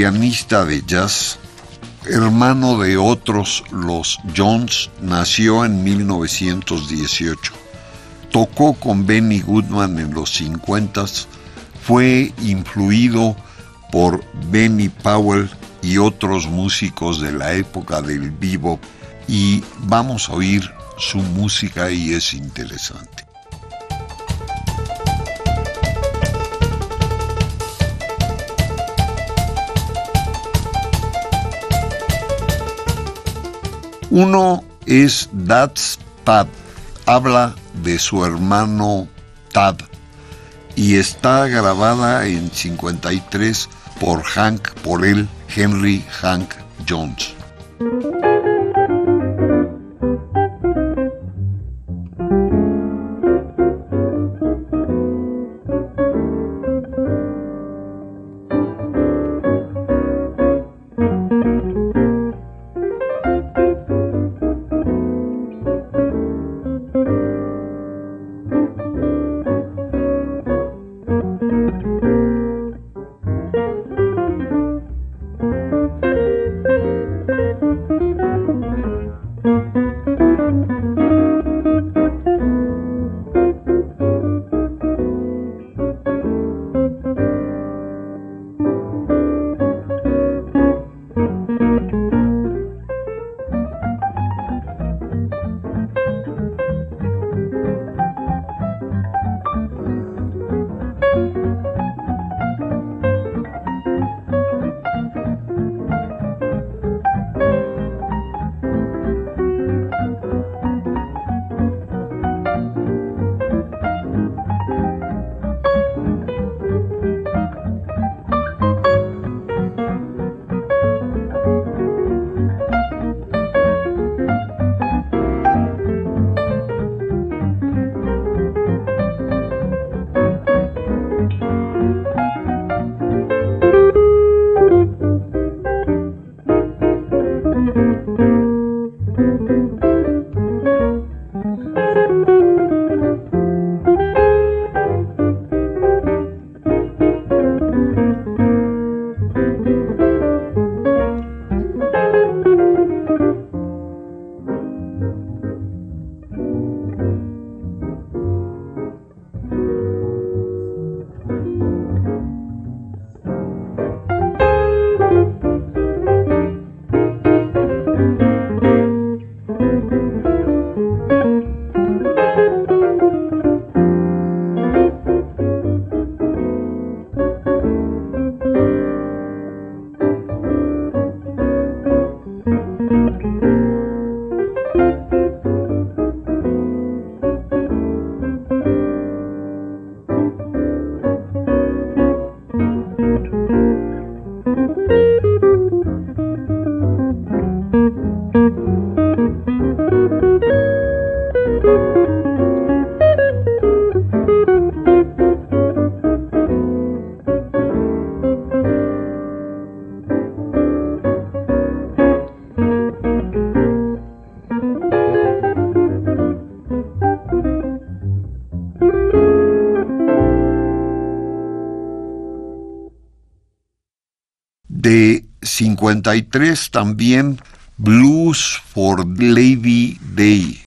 Pianista de jazz, hermano de otros los Jones, nació en 1918. Tocó con Benny Goodman en los 50, fue influido por Benny Powell y otros músicos de la época del vivo y vamos a oír su música y es interesante. Uno es Dad's Pad, habla de su hermano Tad y está grabada en 53 por Hank, por él, Henry Hank Jones. 53 también Blues for Lady Day.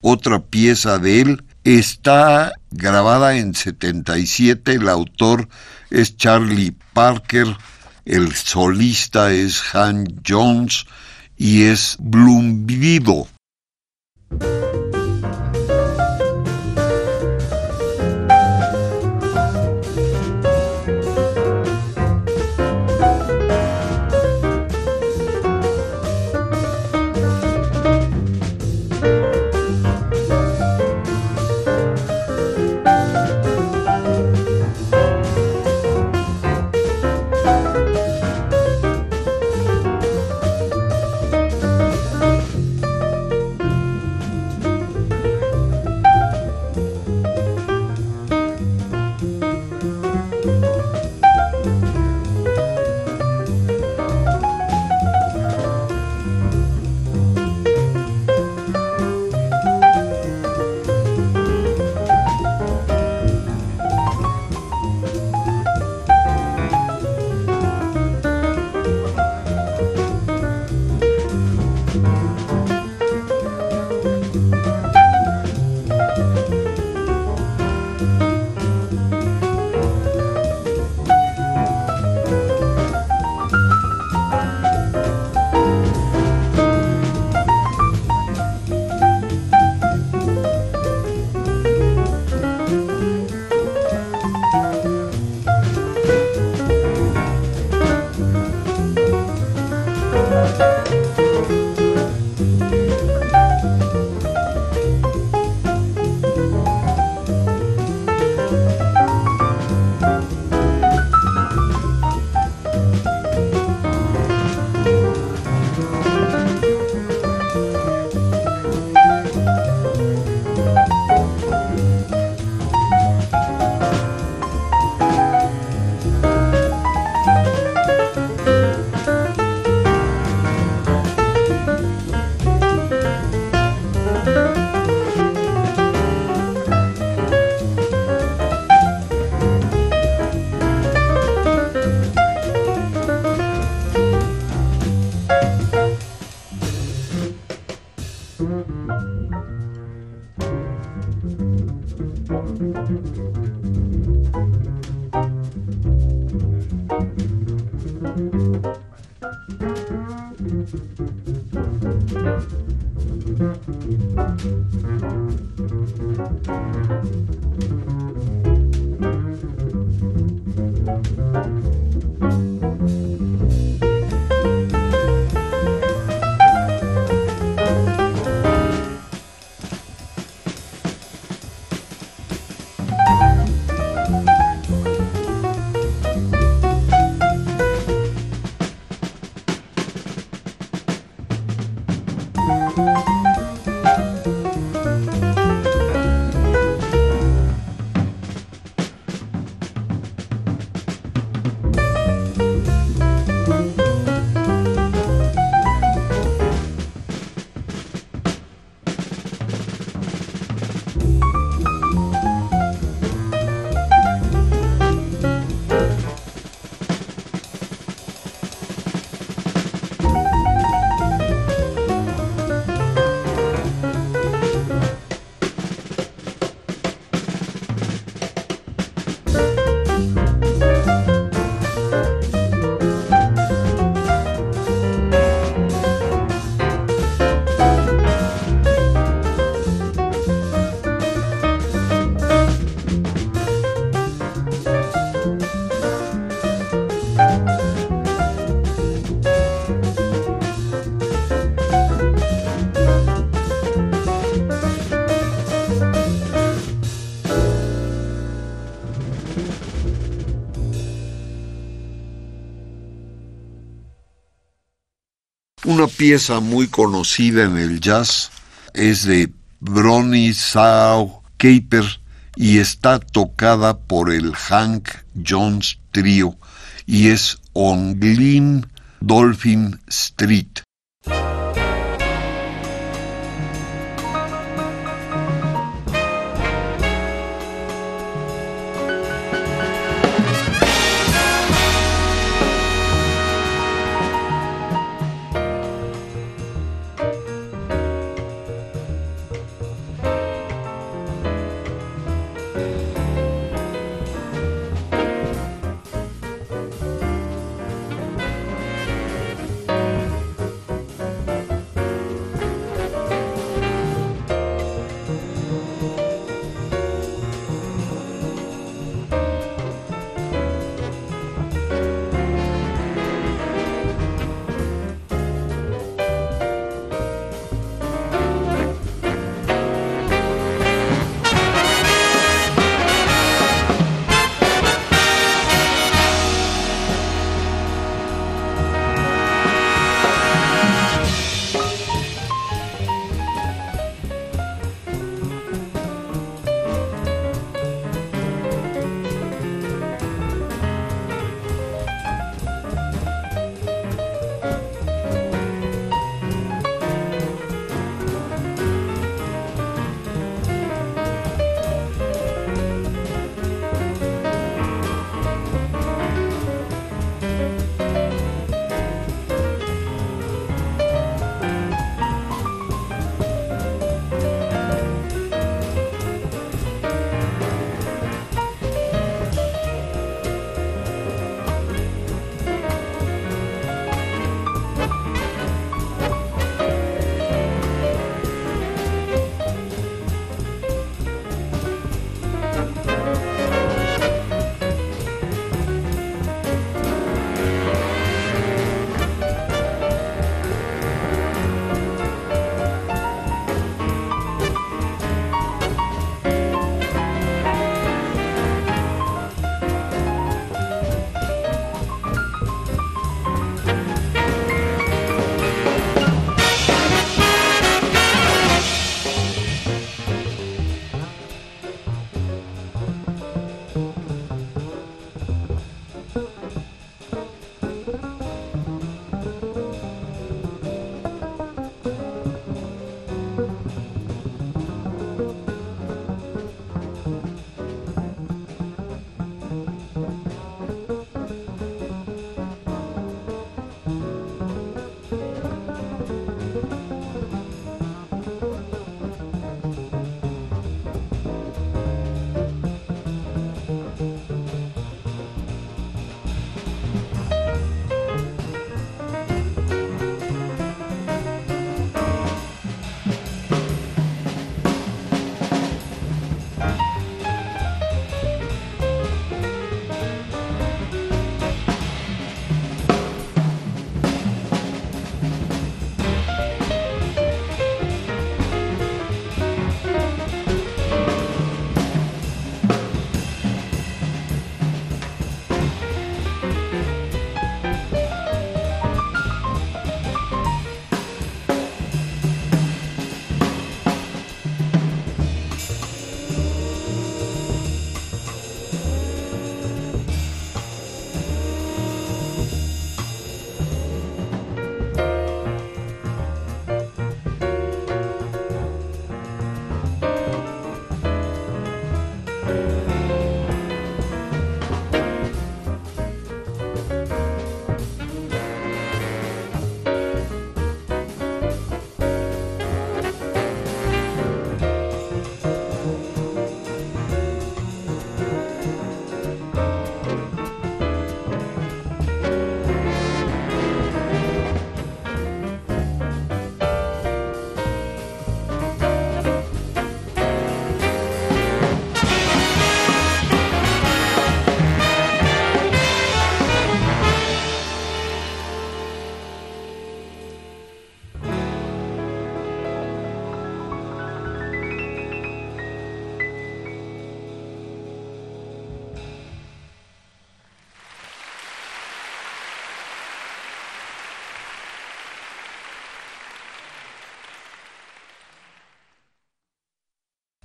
Otra pieza de él. Está grabada en 77, el autor es Charlie Parker, el solista es Han Jones y es Bloom Una pieza muy conocida en el jazz es de Bronislaw Kaper y está tocada por el Hank Jones Trio y es On Glen Dolphin Street.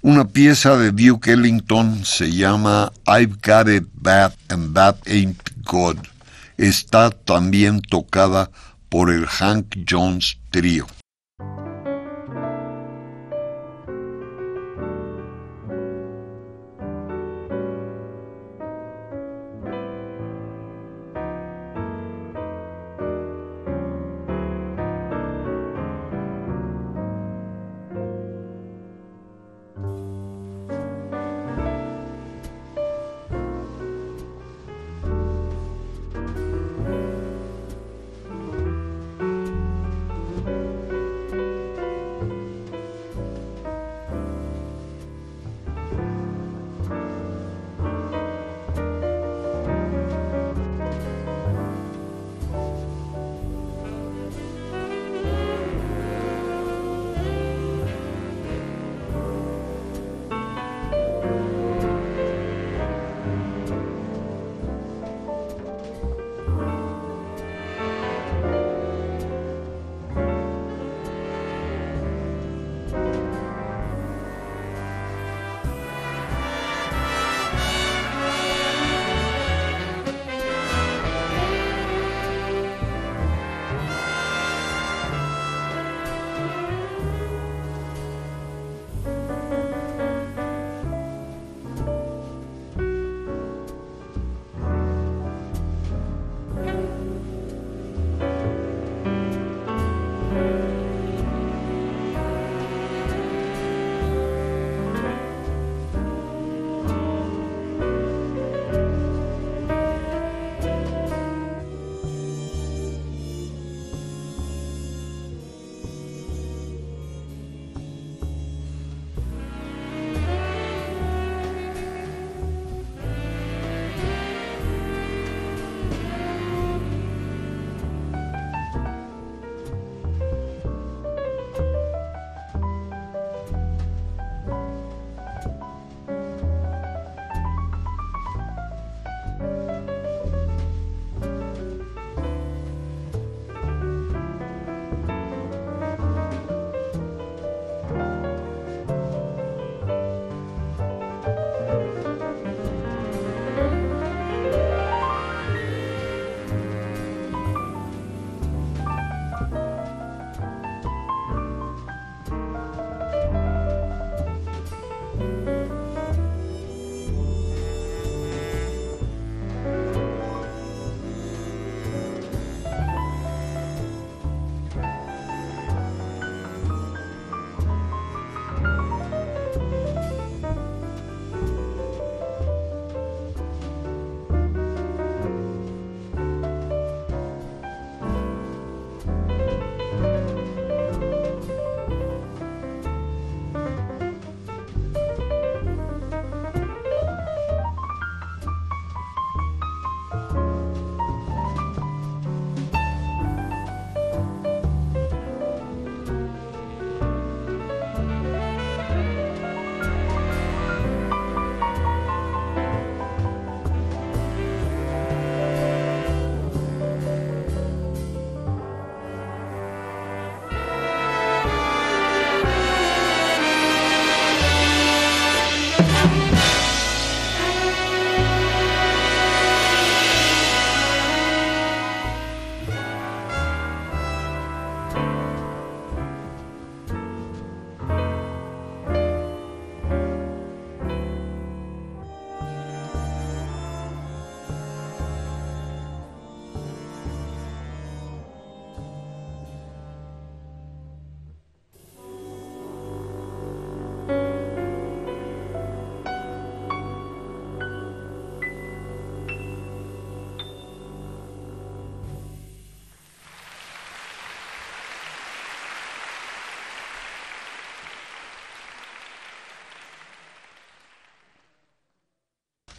Una pieza de Duke Ellington se llama I've Got It Bad and That Ain't Good. Está también tocada por el Hank Jones Trio.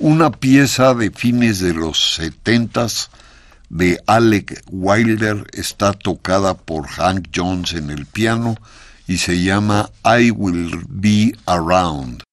Una pieza de fines de los setentas de Alec Wilder está tocada por Hank Jones en el piano y se llama I Will Be Around.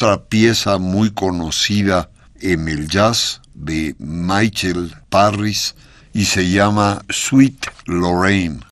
Otra pieza muy conocida en el jazz de Michael Parris y se llama Sweet Lorraine.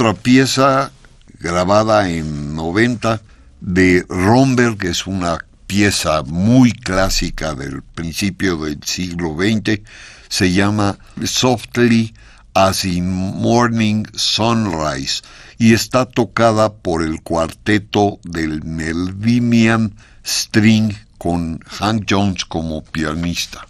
Otra pieza grabada en 90 de Romberg, es una pieza muy clásica del principio del siglo XX, se llama Softly as in Morning Sunrise y está tocada por el cuarteto del Melvinian String con Hank Jones como pianista.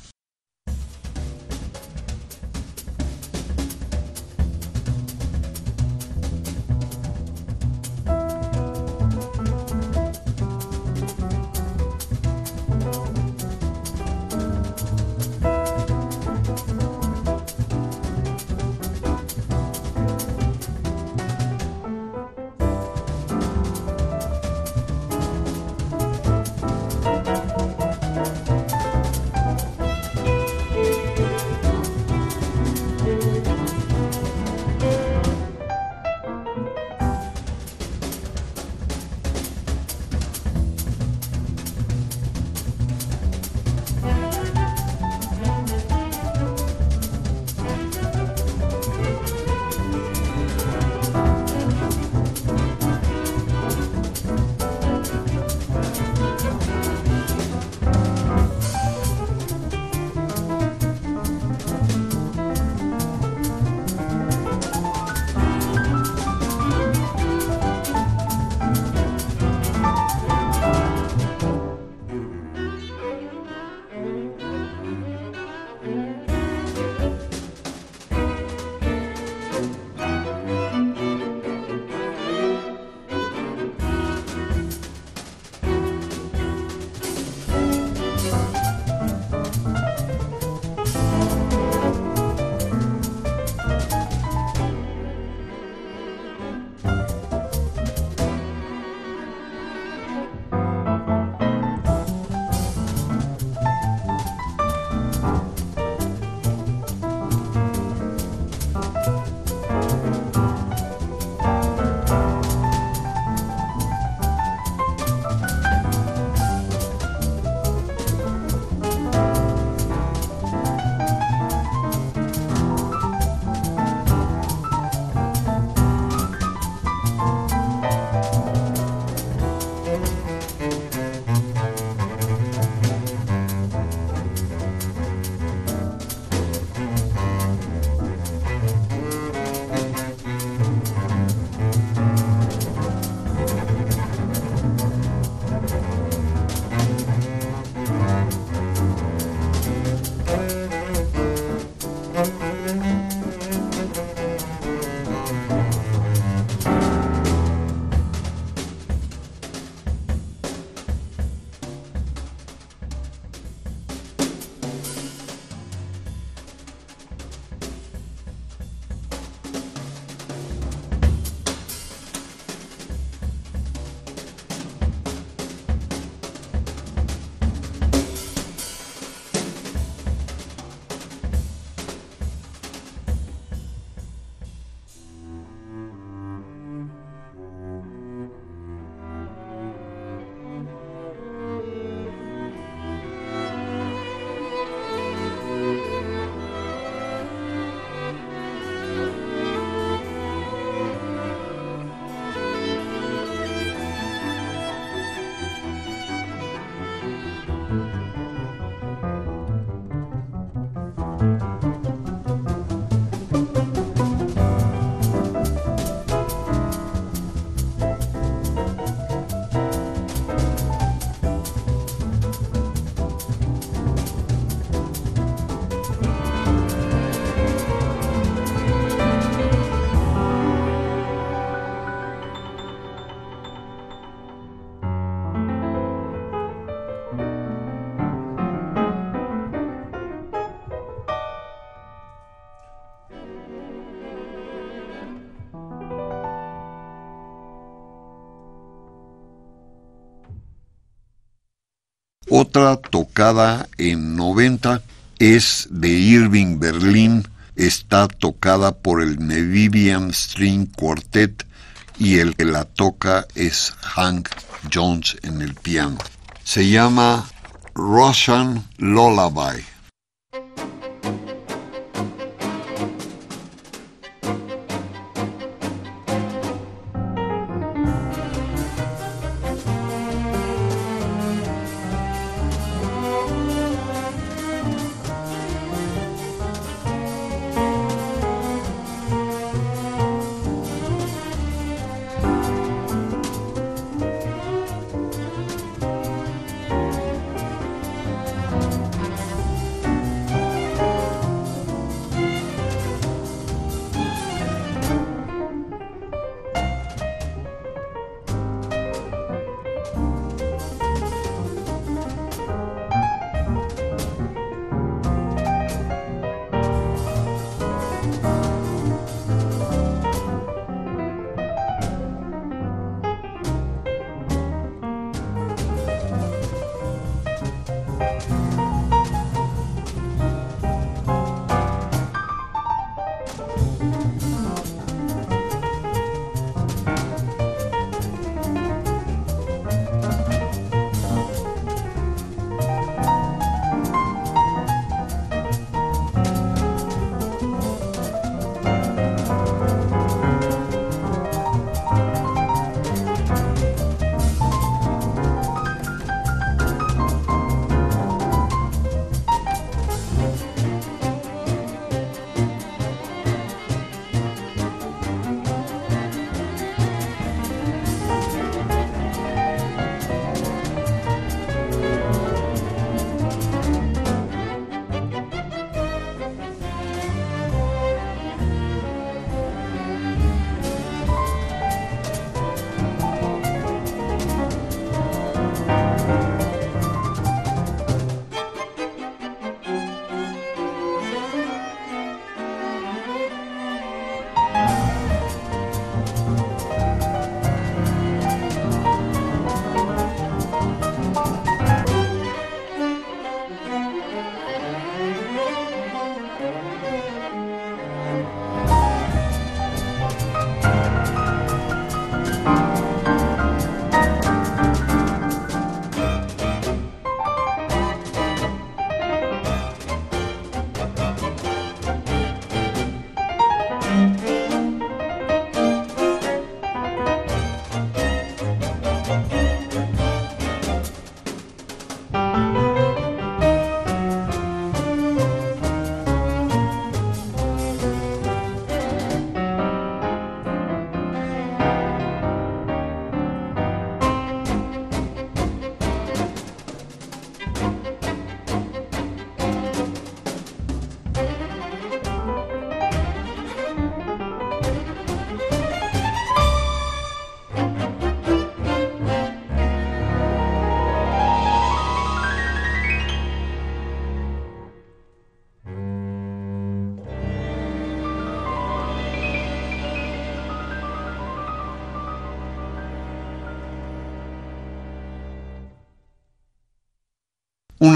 Otra tocada en 90 es de Irving Berlin, está tocada por el Nevidian String Quartet y el que la toca es Hank Jones en el piano. Se llama Russian Lullaby.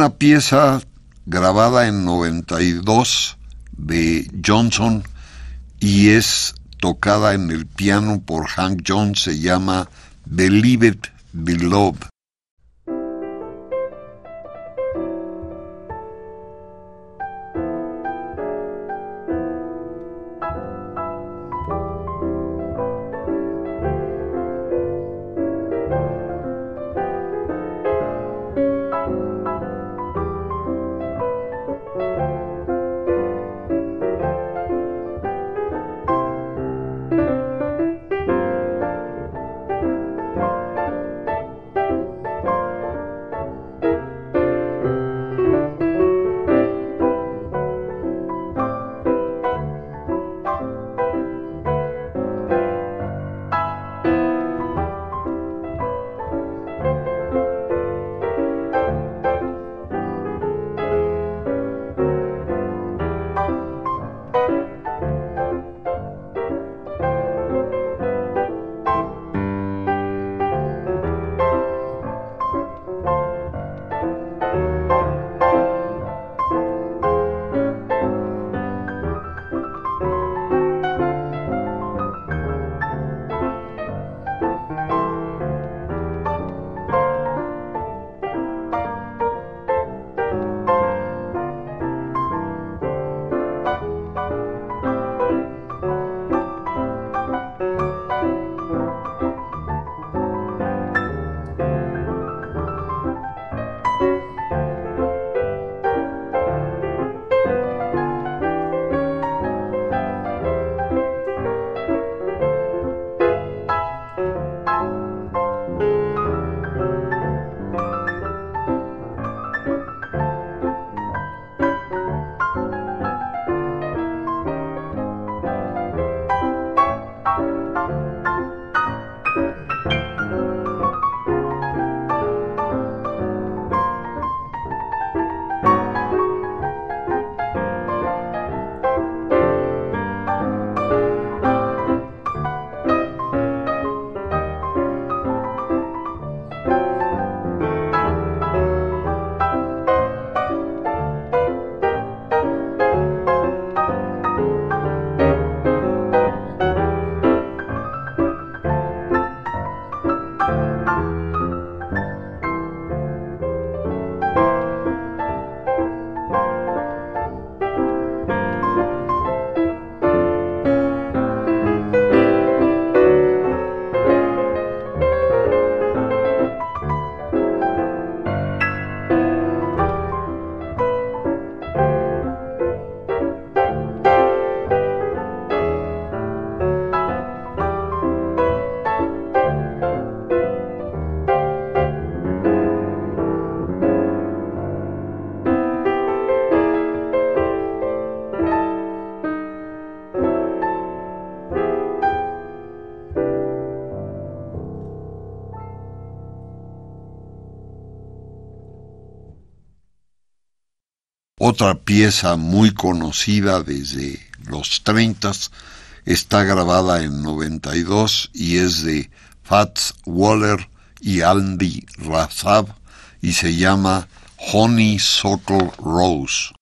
Una pieza grabada en 92 de Johnson y es tocada en el piano por Hank Jones, se llama Believe It, Beloved. Otra pieza muy conocida desde los 30 está grabada en 92 y es de Fats Waller y Andy Razab y se llama Honeysuckle Rose.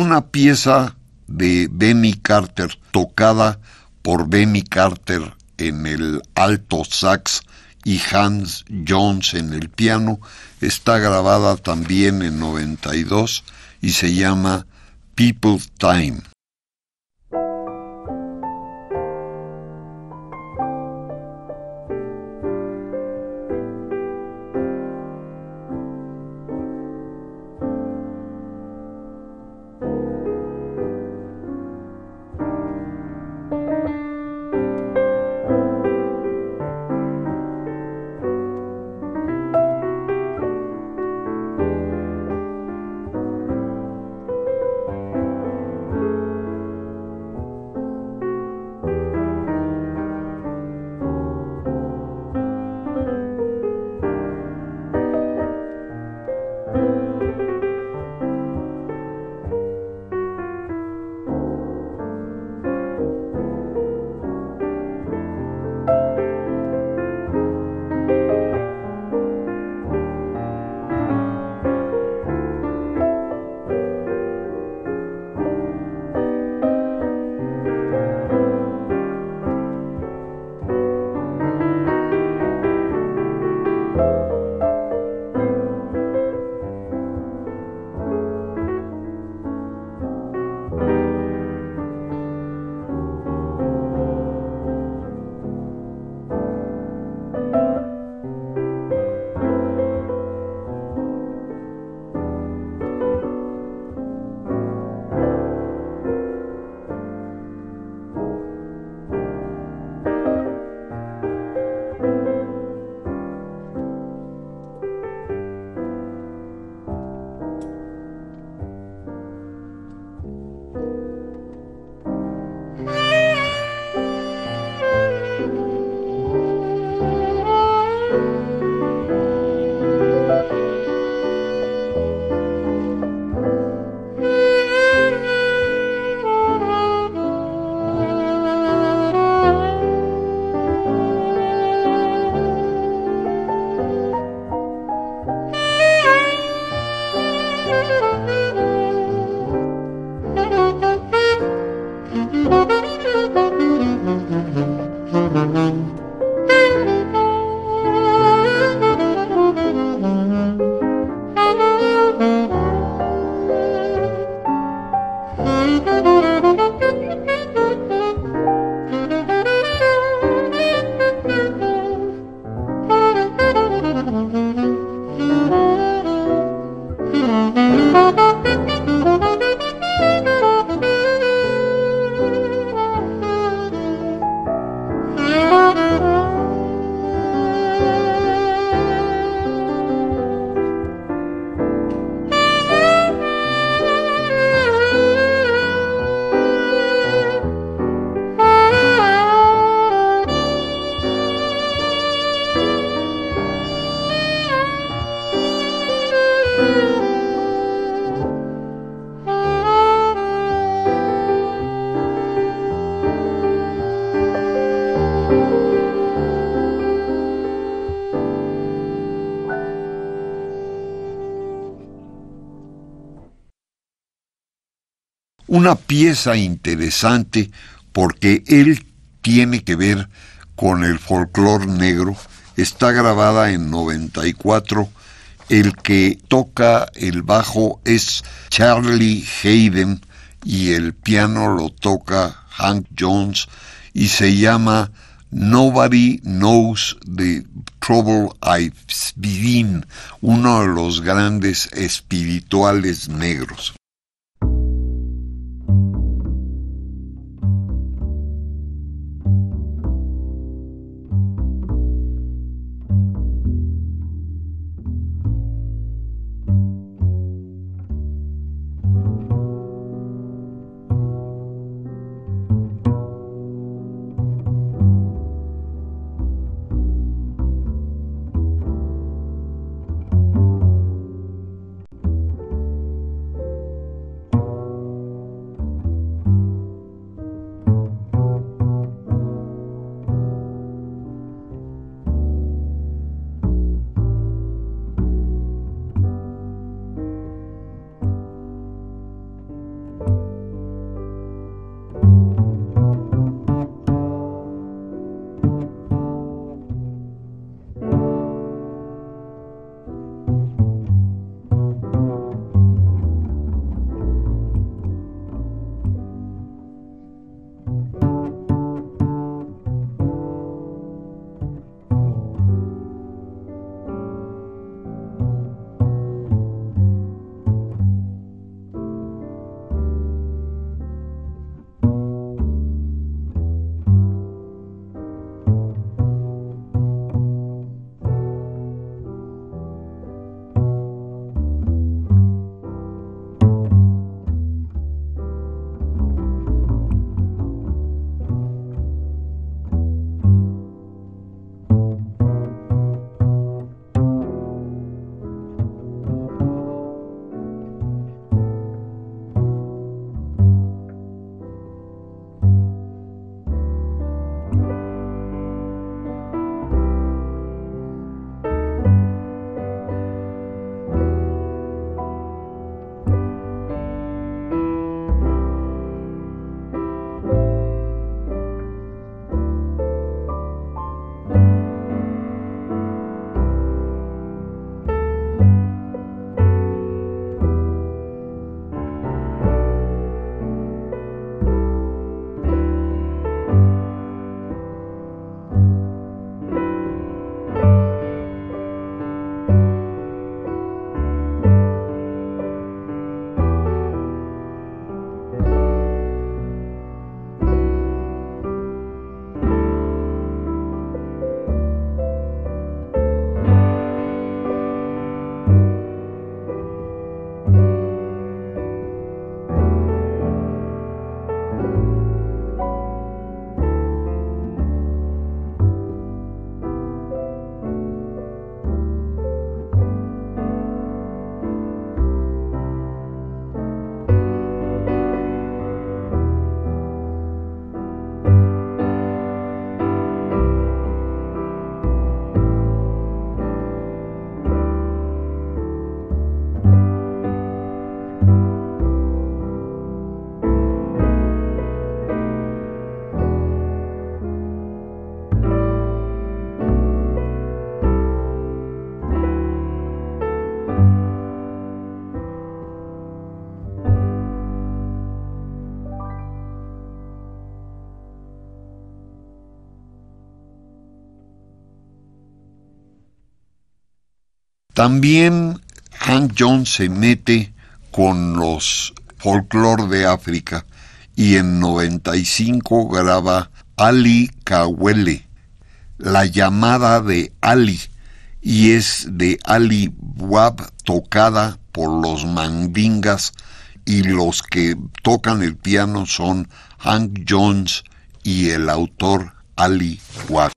Una pieza de Benny Carter, tocada por Benny Carter en el alto sax y Hans Jones en el piano, está grabada también en 92 y se llama People's Time. Una pieza interesante porque él tiene que ver con el folclore negro. Está grabada en 94. El que toca el bajo es Charlie Hayden y el piano lo toca Hank Jones y se llama Nobody Knows the Trouble I've Been, uno de los grandes espirituales negros. También Hank Jones se mete con los folclore de África y en 95 graba Ali Kawele, la llamada de Ali, y es de Ali Wab tocada por los mandingas y los que tocan el piano son Hank Jones y el autor Ali Wab.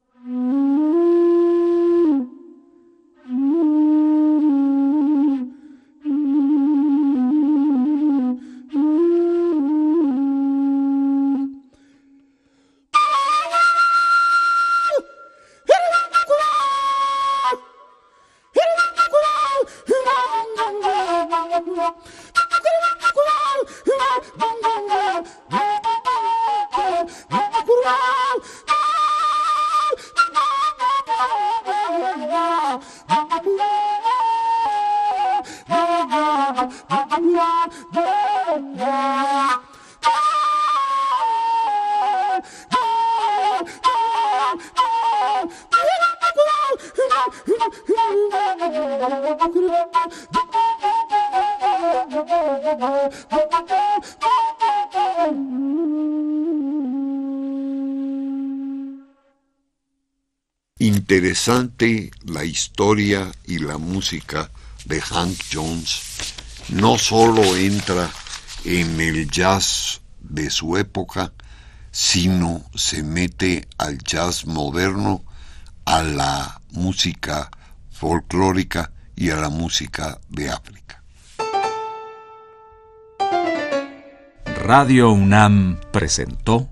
Historia y la música de Hank Jones. No solo entra en el jazz de su época, sino se mete al jazz moderno, a la música folclórica y a la música de África. Radio UNAM presentó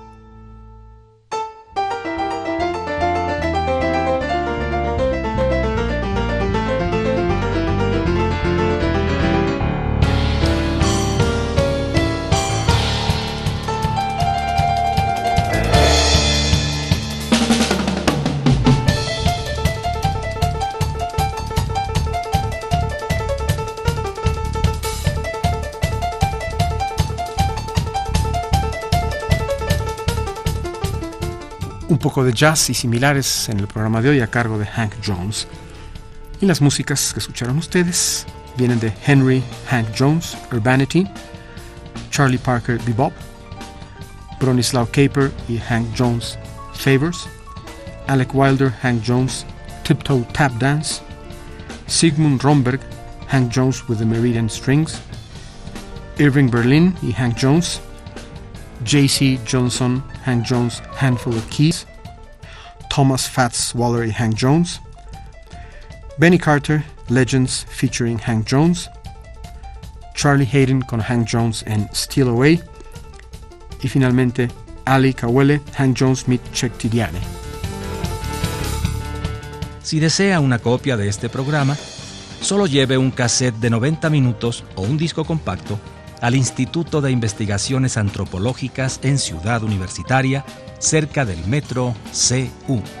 De jazz y similares en el programa de hoy a cargo de Hank Jones. Y las músicas que escucharon ustedes vienen de Henry Hank Jones, Urbanity, Charlie Parker, Bebop, Bronislaw Caper y Hank Jones, Favors, Alec Wilder, Hank Jones, Tiptoe Tap Dance, Sigmund Romberg, Hank Jones with the Meridian Strings, Irving Berlin y Hank Jones, J.C. Johnson, Hank Jones, Handful of Keys, Thomas Fats Waller y Hank Jones, Benny Carter, Legends featuring Hank Jones, Charlie Hayden con Hank Jones en Steal Away y finalmente Ali Kawele, Hank Jones meet Check Tidiane. Si desea una copia de este programa, solo lleve un cassette de 90 minutos o un disco compacto al Instituto de Investigaciones Antropológicas en Ciudad Universitaria cerca del metro C1.